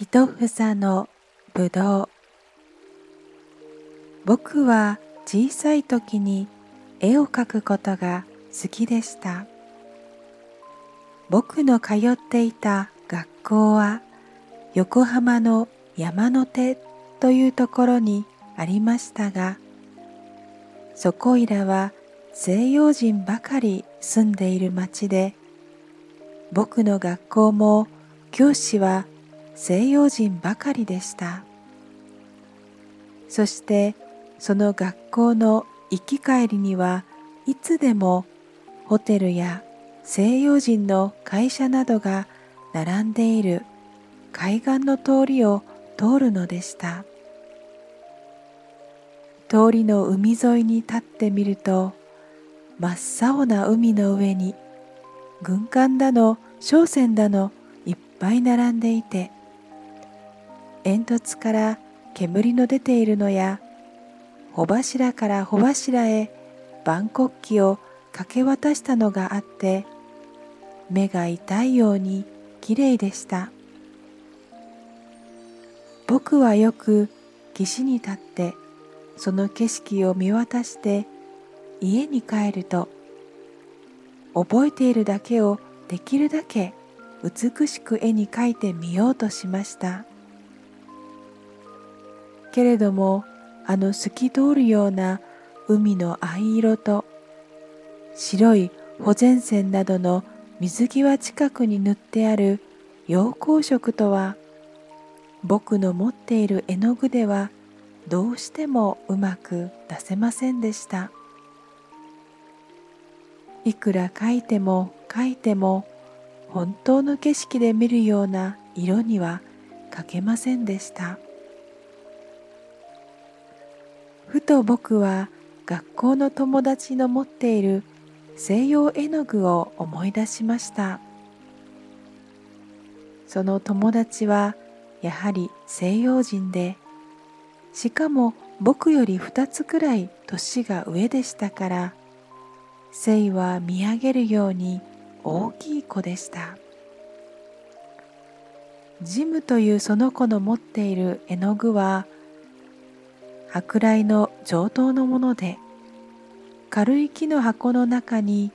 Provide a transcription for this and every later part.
一房のぶどう。僕は小さい時に絵を描くことが好きでした。僕の通っていた学校は横浜の山の手というところにありましたがそこいらは西洋人ばかり住んでいる町で僕の学校も教師は西洋人ばかりでした。そしてその学校の行き帰りにはいつでもホテルや西洋人の会社などが並んでいる海岸の通りを通るのでした。通りの海沿いに立ってみると真っ青な海の上に軍艦だの商船だのいっぱい並んでいて煙突から煙の出ているのや帆柱から帆柱へ万国旗をかけ渡したのがあって目が痛いようにきれいでした。僕はよく岸に立ってその景色を見渡して家に帰ると覚えているだけをできるだけ美しく絵に描いてみようとしました。けれどもあの透き通るような海の藍色と白い保全線などの水際近くに塗ってある陽光色とは僕の持っている絵の具ではどうしてもうまく出せませんでした。いくら描いても描いても本当の景色で見るような色には描けませんでした。ふと僕は学校の友達の持っている西洋絵の具を思い出しました。その友達はやはり西洋人でしかも僕より2つくらい年が上でしたから聖は見上げるように大きい子でした。ジムというその子の持っている絵の具は舶来の上等のもので軽い木の箱の中に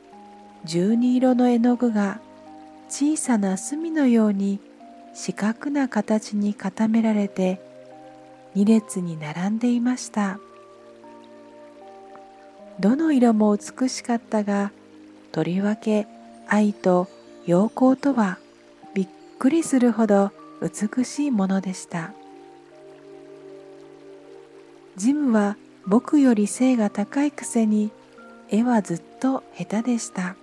十二色の絵の具が小さな隅のように四角な形に固められて二列に並んでいました。どの色も美しかったがとりわけ愛と陽光とはびっくりするほど美しいものでした。ジムは僕より背が高いくせに絵はずっと下手でした。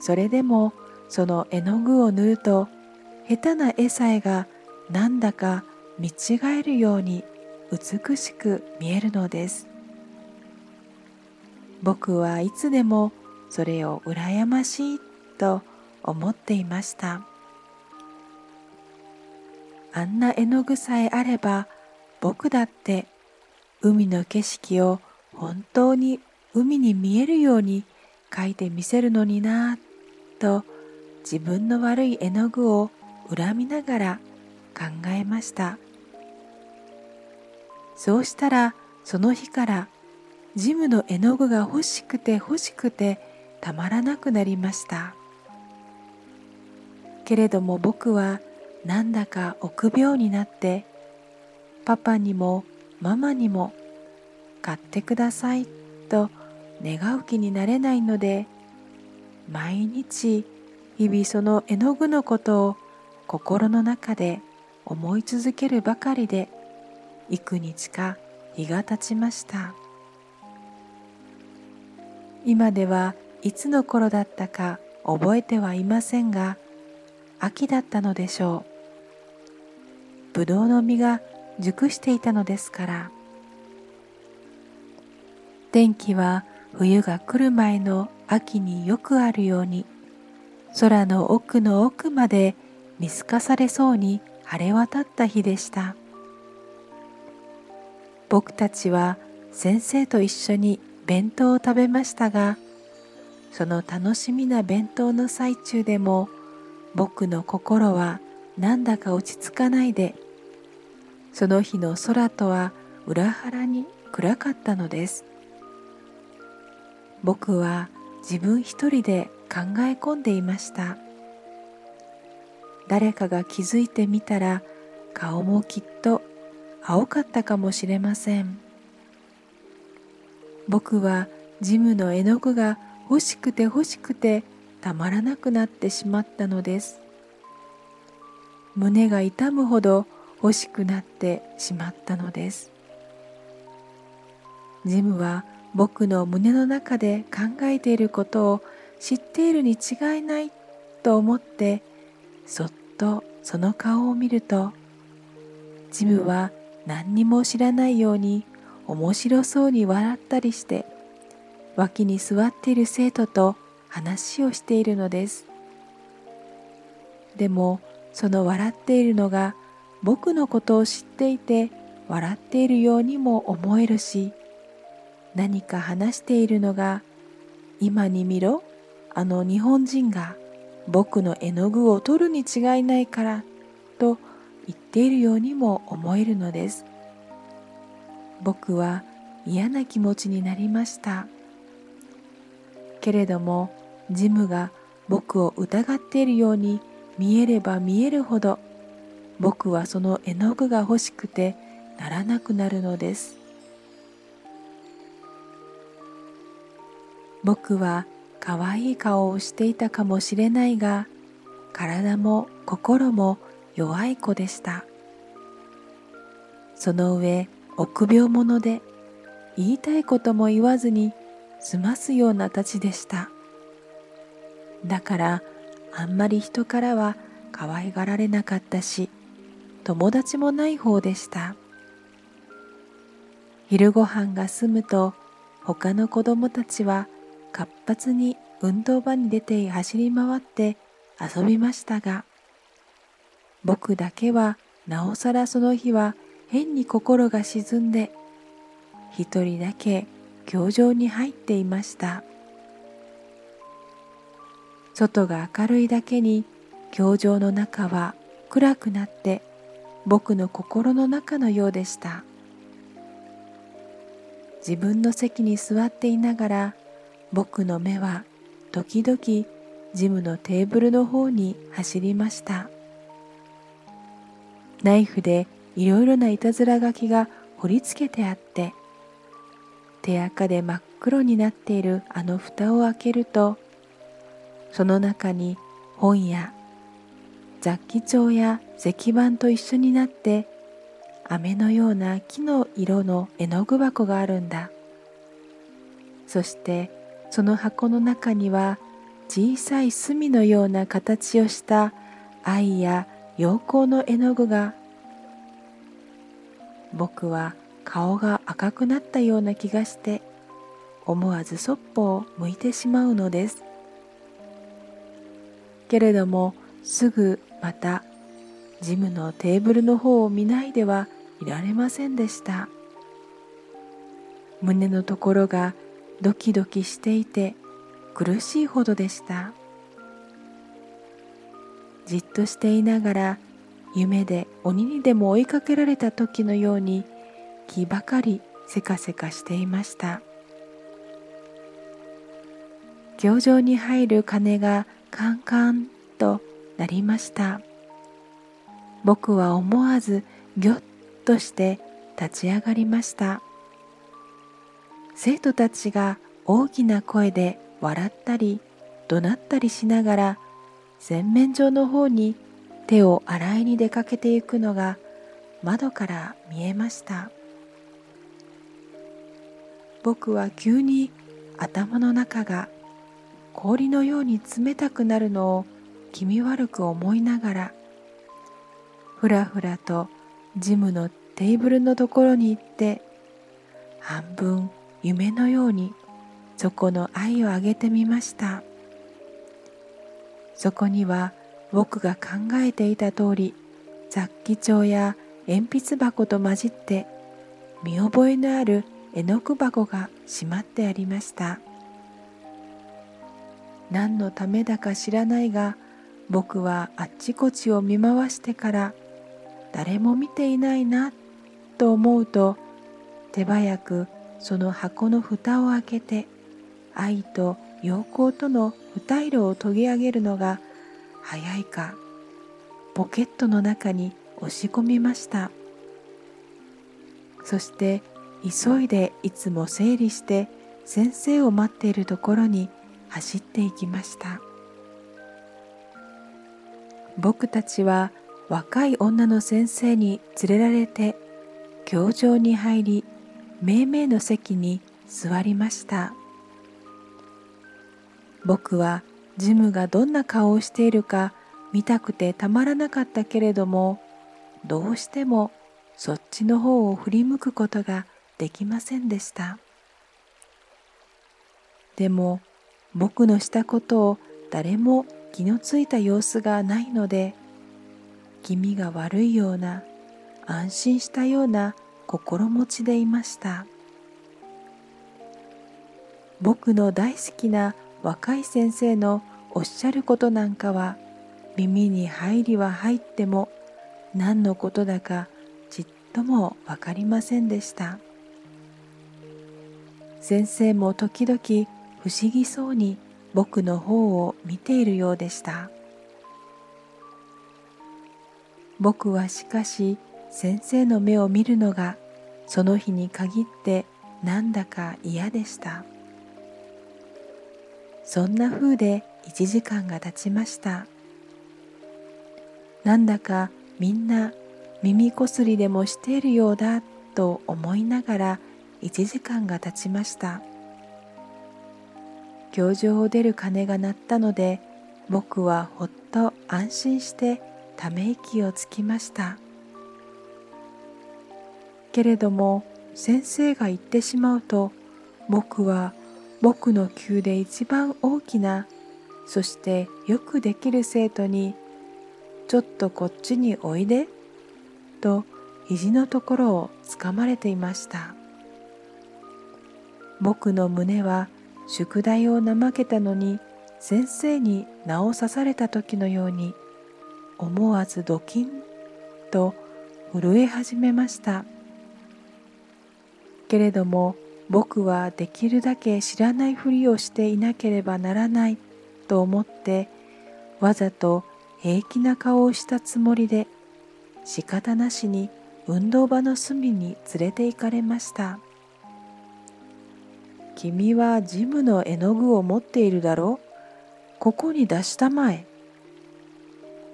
それでもその絵の具を塗ると下手な絵さえがなんだか見違えるように美しく見えるのです。僕はいつでもそれを羨ましいと思っていました。あんな絵の具さえあれば僕だって海の景色を本当に海に見えるように描いてみせるのになぁと自分の悪い絵の具を恨みながら考えました。そうしたらその日からジムの絵の具が欲しくて欲しくてたまらなくなりました。けれども僕はなんだか臆病になってパパにもママにも買ってくださいと願う気になれないので毎日日々その絵の具のことを心の中で思い続けるばかりで幾日か日が経ちました。今ではいつの頃だったか覚えてはいませんが秋だったのでしょう。ぶどうの実が熟していたのですから。天気は冬が来る前の秋によくあるように空の奥の奥まで見透かされそうに晴れ渡った日でした。僕たちは先生と一緒に弁当を食べましたがその楽しみな弁当の最中でも僕の心はなんだか落ち着かないでその日の空とは裏腹に暗かったのです。僕は自分一人で考え込んでいました。誰かが気づいてみたら顔もきっと青かったかもしれません。僕はジムの絵の具が欲しくて欲しくてたまらなくなってしまったのです。胸が痛むほど欲しくなってしまったのです。ジムは僕の胸の中で考えていることを知っているに違いないと思ってそっとその顔を見るとジムは何にも知らないように面白そうに笑ったりして脇に座っている生徒と話をしているのです。でもその笑っているのが僕のことを知っていて笑っているようにも思えるし何か話しているのが今に見ろあの日本人が僕の絵の具を取るに違いないからと言っているようにも思えるのです。僕は嫌な気持ちになりました。けれどもジムが僕を疑っているように見えれば見えるほど僕はその絵の具が欲しくてならなくなるのです。僕は可愛い顔をしていたかもしれないが体も心も弱い子でした。その上臆病者で言いたいことも言わずに済ますようなたちでした。だからあんまり人からは可愛がられなかったし友達もない方でした。昼ご飯が済むと他の子供たちは活発に運動場に出て走り回って遊びましたが僕だけはなおさらその日は変に心が沈んで一人だけ教場に入っていました。外が明るいだけに教場の中は暗くなって僕の心の中のようでした。自分の席に座っていながら僕の目は時々ジムのテーブルの方に走りました。ナイフでいろいろないたずら書きが彫り付けてあって手垢で真っ黒になっているあの蓋を開けるとその中に本や雑記帳や石板と一緒になって飴のような木の色の絵の具箱があるんだ。そしてその箱の中には小さい隅のような形をした愛や陽光の絵の具が。僕は顔が赤くなったような気がして思わずそっぽを向いてしまうのです。けれどもすぐまたジムのテーブルの方を見ないではいられませんでした。胸のところがドキドキしていて苦しいほどでした。じっとしていながら夢で鬼にでも追いかけられた時のように気ばかりせかせかしていました。教場に入る鐘がカンカンとなりました。僕は思わずぎょっとして立ち上がりました。生徒たちが大きな声で笑ったり怒鳴ったりしながら洗面所の方に手を洗いに出かけていくのが窓から見えました。僕は急に頭の中が氷のように冷たくなるのを気味悪く思いながらふらふらとジムのテーブルのところに行って半分夢のようにそこの愛をあげてみました。そこには僕が考えていた通り雑記帳や鉛筆箱と混じって見覚えのある絵の具箱がしまってありました。何のためだか知らないが僕はあっちこっちを見回してから誰も見ていないなと思うと手早くその箱の蓋を開けて愛と陽光との二色を研ぎ上げるのが早いかポケットの中に押し込みました。そして急いでいつも整理して先生を待っているところに走っていきました。僕たちは若い女の先生に連れられて教場に入り命名の席に座りました。僕はジムがどんな顔をしているか見たくてたまらなかったけれどもどうしてもそっちの方を振り向くことができませんでした。でも僕のしたことを誰も気のついた様子がないので気味が悪いような安心したような心持ちでいました。僕の大好きな若い先生のおっしゃることなんかは耳に入りは入っても何のことだかちっとも分かりませんでした。先生も時々不思議そうに僕の方を見ているようでした。僕はしかし先生の目を見るのがその日に限ってなんだか嫌でした。そんな風で1時間が経ちました。なんだかみんな耳こすりでもしているようだと思いながら1時間が経ちました。教場を出る鐘が鳴ったので僕はほっと安心してため息をつきました。けれども先生が言ってしまうと僕は僕の級で一番大きなそしてよくできる生徒に「ちょっとこっちにおいで」と肘のところをつかまれていました。僕の胸は宿題を怠けたのに先生に名を刺された時のように思わずドキンと震え始めました。けれども僕はできるだけ知らないふりをしていなければならないと思ってわざと平気な顔をしたつもりで仕方なしに運動場の隅に連れて行かれました。君はジムの絵の具を持っているだろう？ここに出したまえ。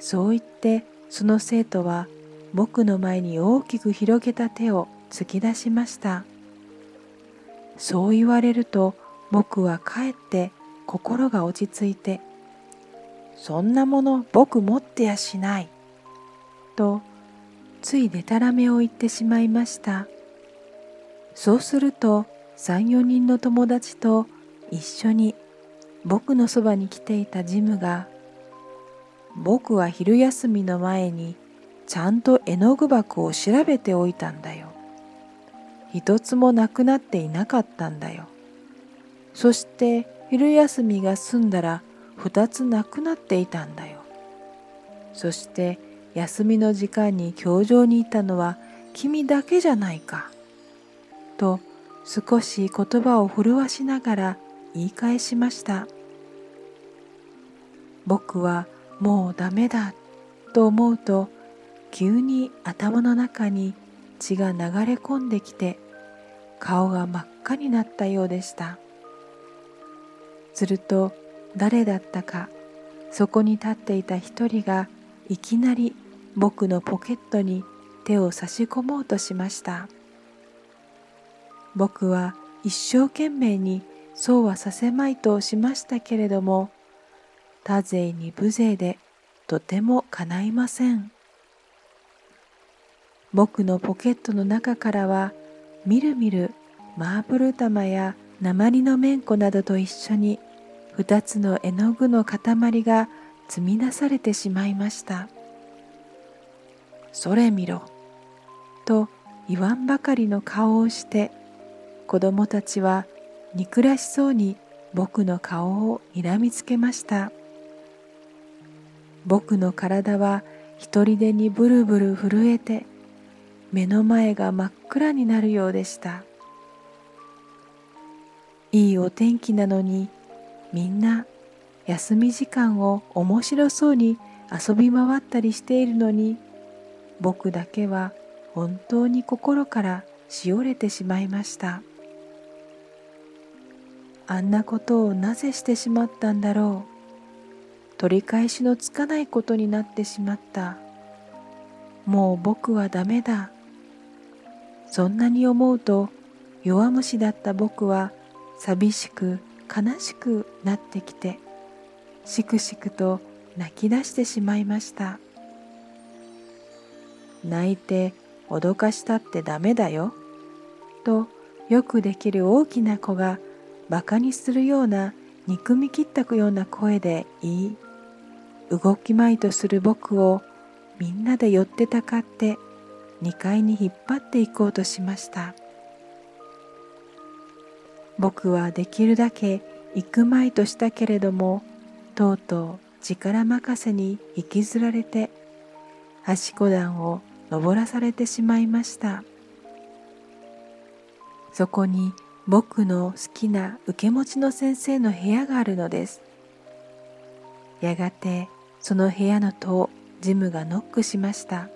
そう言ってその生徒は僕の前に大きく広げた手を突き出しました。そう言われると僕はかえって心が落ち着いてそんなもの僕持ってやしないとついでたらめを言ってしまいました。そうすると34人の友達と一緒に僕のそばに来ていたジムが僕は昼休みの前にちゃんと絵の具箱を調べておいたんだよ。一つもなくなっていなかったんだよ。そして昼休みが済んだら二つなくなっていたんだよ。そして休みの時間に教場にいたのは君だけじゃないか。と少し言葉を震わしながら言い返しました。僕はもうダメだと思うと急に頭の中に血が流れ込んできて顔が真っ赤になったようでした。すると誰だったかそこに立っていた一人がいきなり僕のポケットに手を差し込もうとしました。僕は一生懸命にそうはさせまいとしましたけれども多勢に無勢でとても叶いません。僕のポケットの中からはみるみるマーブル玉や鉛の綿子などと一緒に二つの絵の具の塊が積み出されてしまいました。それ見ろと言わんばかりの顔をして子供たちは憎らしそうに僕の顔を睨みつけました。僕の体は一人でにブルブル震えて目の前が真っ暗になるようでした。いいお天気なのにみんな休み時間を面白そうに遊び回ったりしているのに僕だけは本当に心からしおれてしまいました。あんなことをなぜしてしまったんだろう。取り返しのつかないことになってしまった。もう僕はダメだ。そんなに思うと弱虫だった僕は寂しく悲しくなってきてしくしくと泣き出してしまいました。泣いて脅かしたってダメだよ。とよくできる大きな子がバカにするような憎み切ったくような声で言い動きまいとする僕をみんなで寄ってたかって2階に引っ張っていこうとしました。僕はできるだけ行くまいとしたけれどもとうとう力任せに引きずられてはしこ段を登らされてしまいました。そこに僕の好きな受け持ちの先生の部屋があるのです。やがてその部屋の戸をジムがノックしました。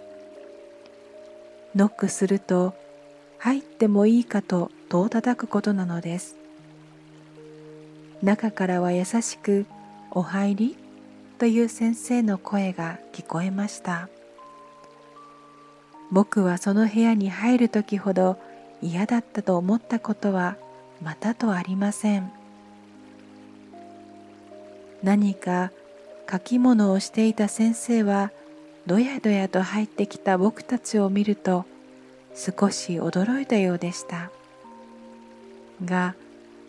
ノックすると入ってもいいかと戸を叩くことなのです。中からは優しく「お入り」という先生の声が聞こえました。僕はその部屋に入る時ほど嫌だったと思ったことはまたとありません。何か書き物をしていた先生はどやどやと入ってきた僕たちを見ると少し驚いたようでした。が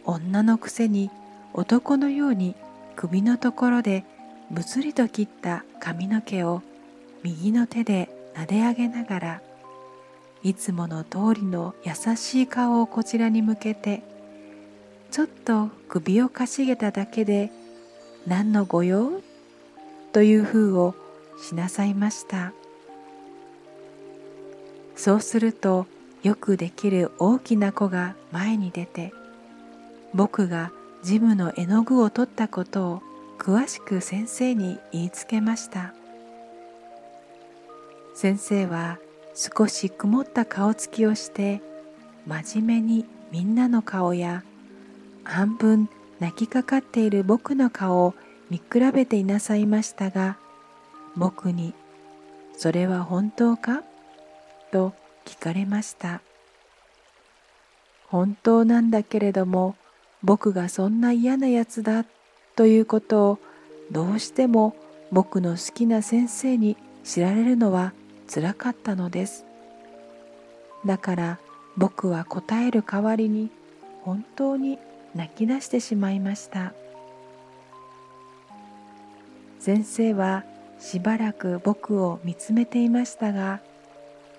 女のくせに男のように首のところでぶつりと切った髪の毛を右の手で撫で上げながらいつもの通りの優しい顔をこちらに向けてちょっと首をかしげただけで何の御用？という風をしなさいました。そうするとよくできる大きな子が前に出て僕がジムの絵の具を取ったことを詳しく先生に言いつけました。先生は少し曇った顔つきをして真面目にみんなの顔や半分泣きかかっている僕の顔を見比べていなさいましたが僕に「それは本当か?」と聞かれました。本当なんだけれども僕がそんな嫌なやつだということをどうしても僕の好きな先生に知られるのはつらかったのです。だから僕は答える代わりに本当に泣き出してしまいました。先生はしばらく僕を見つめていましたが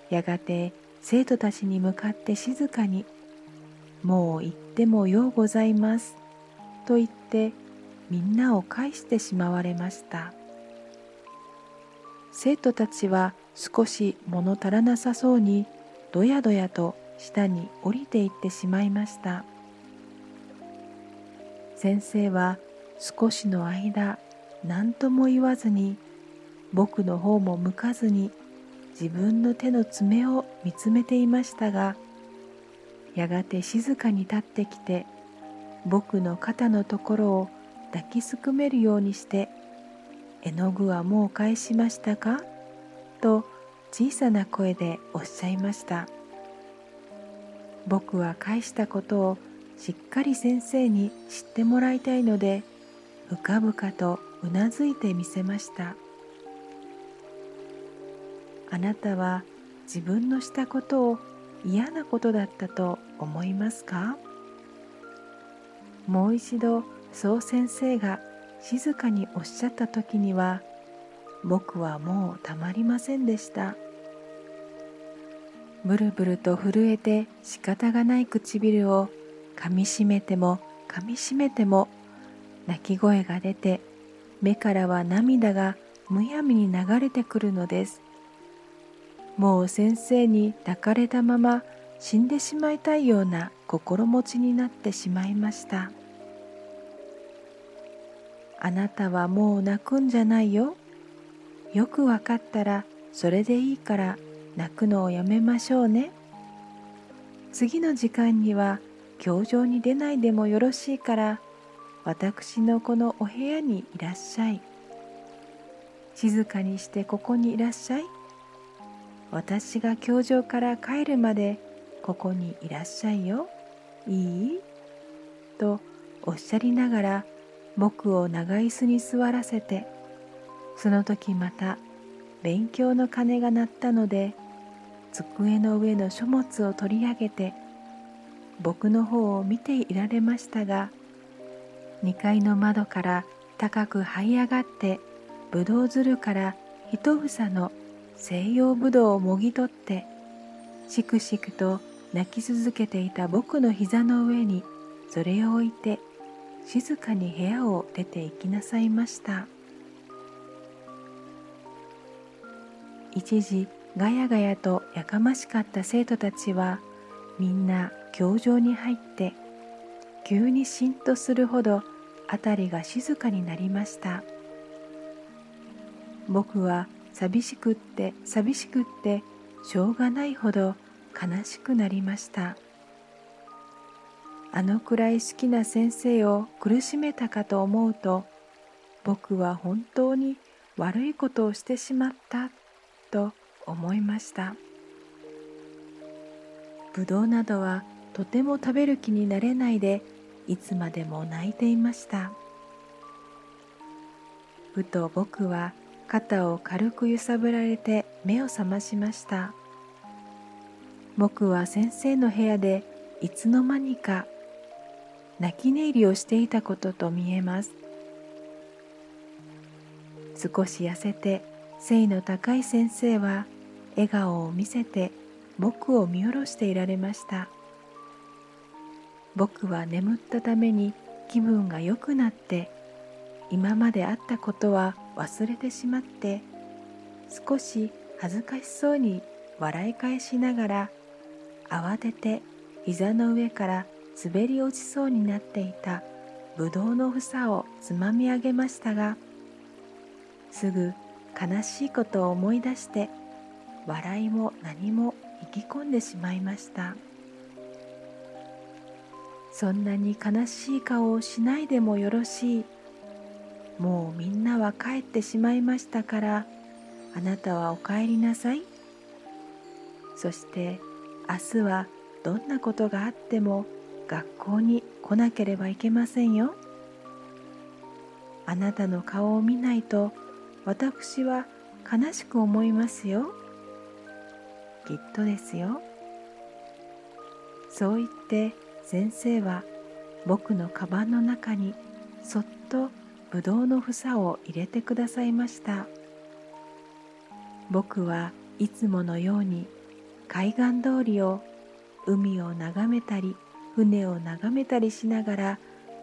やがて生徒たちに向かって静かに「もう行ってもようございます」と言ってみんなを返してしまわれました。生徒たちは少し物足らなさそうにどやどやと下に降りていってしまいました。先生は少しの間何とも言わずに僕の方も向かずに自分の手の爪を見つめていましたがやがて静かに立ってきて僕の肩のところを抱きすくめるようにして「絵の具はもう返しましたか?」と小さな声でおっしゃいました僕は返したことをしっかり先生に知ってもらいたいので深々とうなずいてみせました。あなたは自分のしたことを嫌なことだったと思いますか？もう一度そう先生が静かにおっしゃった時には僕はもうたまりませんでした。ブルブルと震えて仕方がない唇をかみしめてもかみしめても泣き声が出て目からは涙がむやみに流れてくるのです。もう先生に抱かれたまま死んでしまいたいような心持ちになってしまいました。あなたはもう泣くんじゃないよ。よくわかったらそれでいいから泣くのをやめましょうね。次の時間には教場に出ないでもよろしいから私のこのお部屋にいらっしゃい。静かにしてここにいらっしゃい。私が教場から帰るまでここにいらっしゃいよ。いい？とおっしゃりながら僕を長椅子に座らせてその時また勉強の鐘が鳴ったので机の上の書物を取り上げて僕の方を見ていられましたが2階の窓から高く這い上がってぶどうづるから一房の西洋ぶどうをもぎ取ってしくしくと泣き続けていた僕の膝の上にそれを置いて静かに部屋を出て行きなさいました。一時ガヤガヤとやかましかった生徒たちはみんな教場に入って急にしんとするほど辺りが静かになりました。僕は寂しくって寂しくってしょうがないほど悲しくなりました。あのくらい好きな先生を苦しめたかと思うと僕は本当に悪いことをしてしまったと思いました。ぶどうなどはとても食べる気になれないでいつまでも泣いていました。ふと僕は肩を軽く揺さぶられて目を覚ましました。僕は先生の部屋でいつの間にか泣き寝入りをしていたことと見えます。少し痩せて背の高い先生は笑顔を見せて僕を見下ろしていられました。僕は眠ったために気分が良くなって今まであったことは忘れてしまって少し恥ずかしそうに笑い返しながら慌てて膝の上から滑り落ちそうになっていたぶどうの房をつまみ上げましたがすぐ悲しいことを思い出して笑いも何も引き込んでしまいました。そんなに悲しい顔をしないでもよろしい。もうみんなは帰ってしまいましたからあなたはお帰りなさい。そして明日はどんなことがあっても学校に来なければいけませんよ。あなたの顔を見ないと私は悲しく思いますよ。きっとですよ。そう言って先生は僕のカバンの中にそっとぶどうの房を入れてくださいました。僕はいつものように海岸通りを海を眺めたり船を眺めたりしながら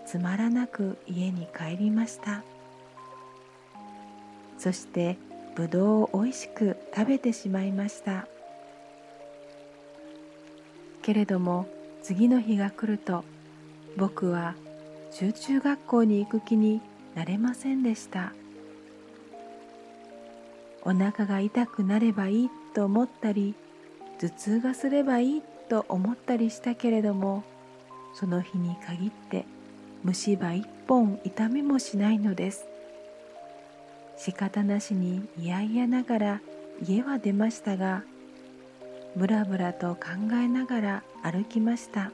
つまらなく家に帰りました。そしてぶどうをおいしく食べてしまいました。けれども次の日が来ると僕は集中学校に行く気になれませんでした。お腹が痛くなればいいと思ったり頭痛がすればいいと思ったりしたけれどもその日に限って虫歯一本痛みもしないのです。仕方なしに嫌々ながら家は出ましたがぶらぶらと考えながら歩きました。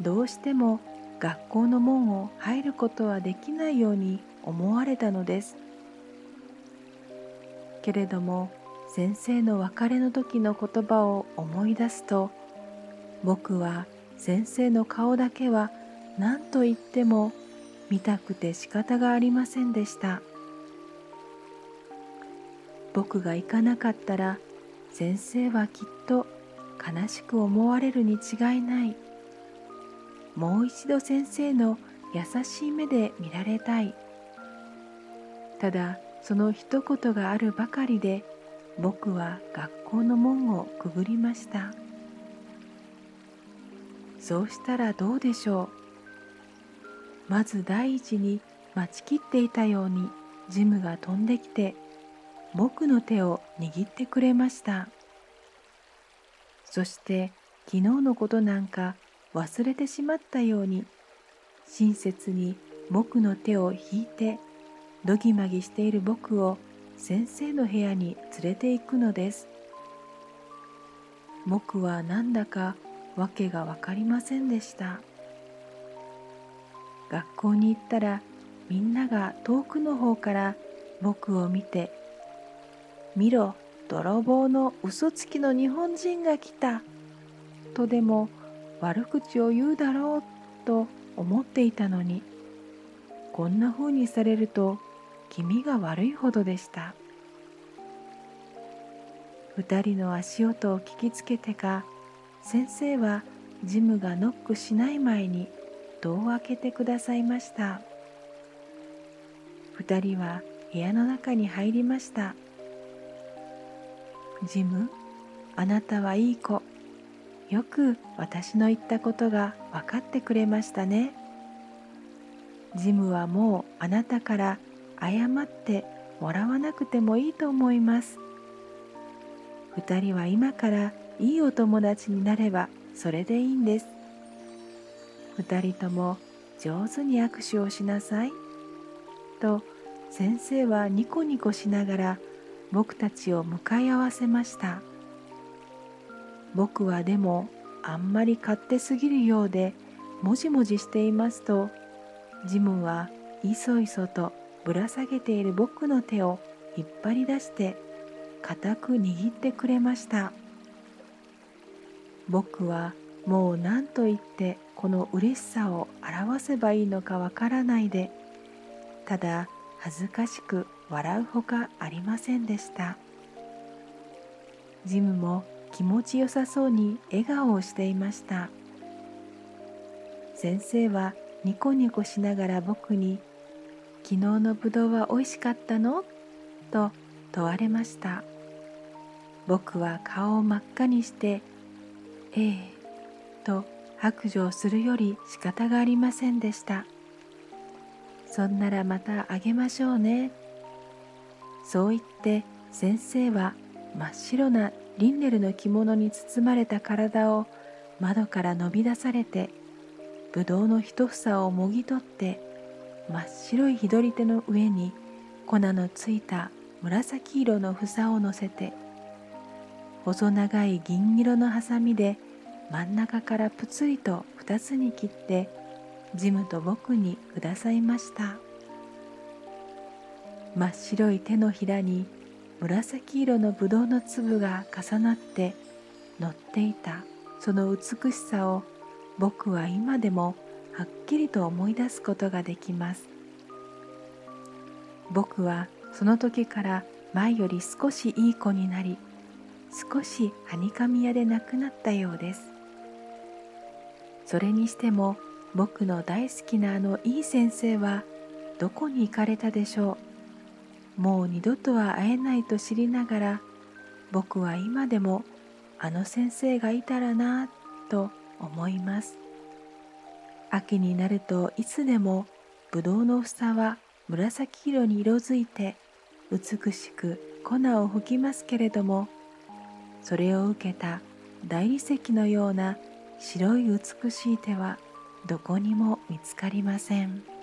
どうしても学校の門を入ることはできないように思われたのです。けれども先生の別れの時の言葉を思い出すと僕は先生の顔だけは何と言っても見たくて仕方がありませんでした。僕が行かなかったら先生はきっと悲しく思われるに違いない。もう一度先生の優しい目で見られたい。ただその一言があるばかりで僕は学校の門をくぐりました。そうしたらどうでしょう。まず第一に待ちきっていたようにジムが飛んできて僕の手を握ってくれました。そして昨日のことなんか忘れてしまったように親切に僕の手を引いてどぎまぎしている僕を先生の部屋に連れて行くのです。僕はなんだか訳が分かりませんでした。学校に行ったらみんなが遠くの方から僕を見て「見ろ泥棒の嘘つきの日本人が来た」とでも悪口を言うだろうと思っていたのにこんな風にされると気味が悪いほどでした。二人の足音を聞きつけてか先生はジムがノックしない前に戸を開けてくださいました。二人は部屋の中に入りました。ジムあなたはいい子。よく私の言ったことが分かってくれましたね。ジムはもうあなたから謝ってもらわなくてもいいと思います。二人は今からいいお友達になればそれでいいんです。二人とも上手に握手をしなさい。と先生はニコニコしながら僕たちを向かい合わせました。僕はでもあんまり勝手すぎるようでもじもじしていますとジムはいそいそとぶら下げている僕の手を引っ張り出して固く握ってくれました。僕はもう何と言ってこの嬉しさを表せばいいのかわからないでただ恥ずかしく笑うほかありませんでした。ジムも気持ちよさそうに笑顔をしていました。先生はニコニコしながら僕に「昨日のぶどうは美味しかったの?」と問われました僕は顔を真っ赤にして「ええ」と白状するより仕方がありませんでした。そんならまたあげましょうね。そう言って先生は真っ白なリンネルの着物に包まれた体を窓から伸び出されてぶどうの一房をもぎ取って真っ白い左手の上に粉のついた紫色の房を乗せて細長い銀色のハサミで真ん中からぷつりと二つに切ってジムと僕にくださいました。真っ白い手のひらに紫色のぶどうの粒が重なって乗っていた。その美しさを僕は今でもはっきりと思い出すことができます。僕はその時から前より少しいい子になり少しはにかみ屋でなくなったようです。それにしても僕の大好きなあのいい先生はどこに行かれたでしょう？もう二度とは会えないと知りながら僕は今でもあの先生がいたらなと思います秋になるといつでもぶどうの房は紫色に色づいて美しく粉を吹きますけれどもそれを受けた大理石のような白い美しい手はどこにも見つかりません。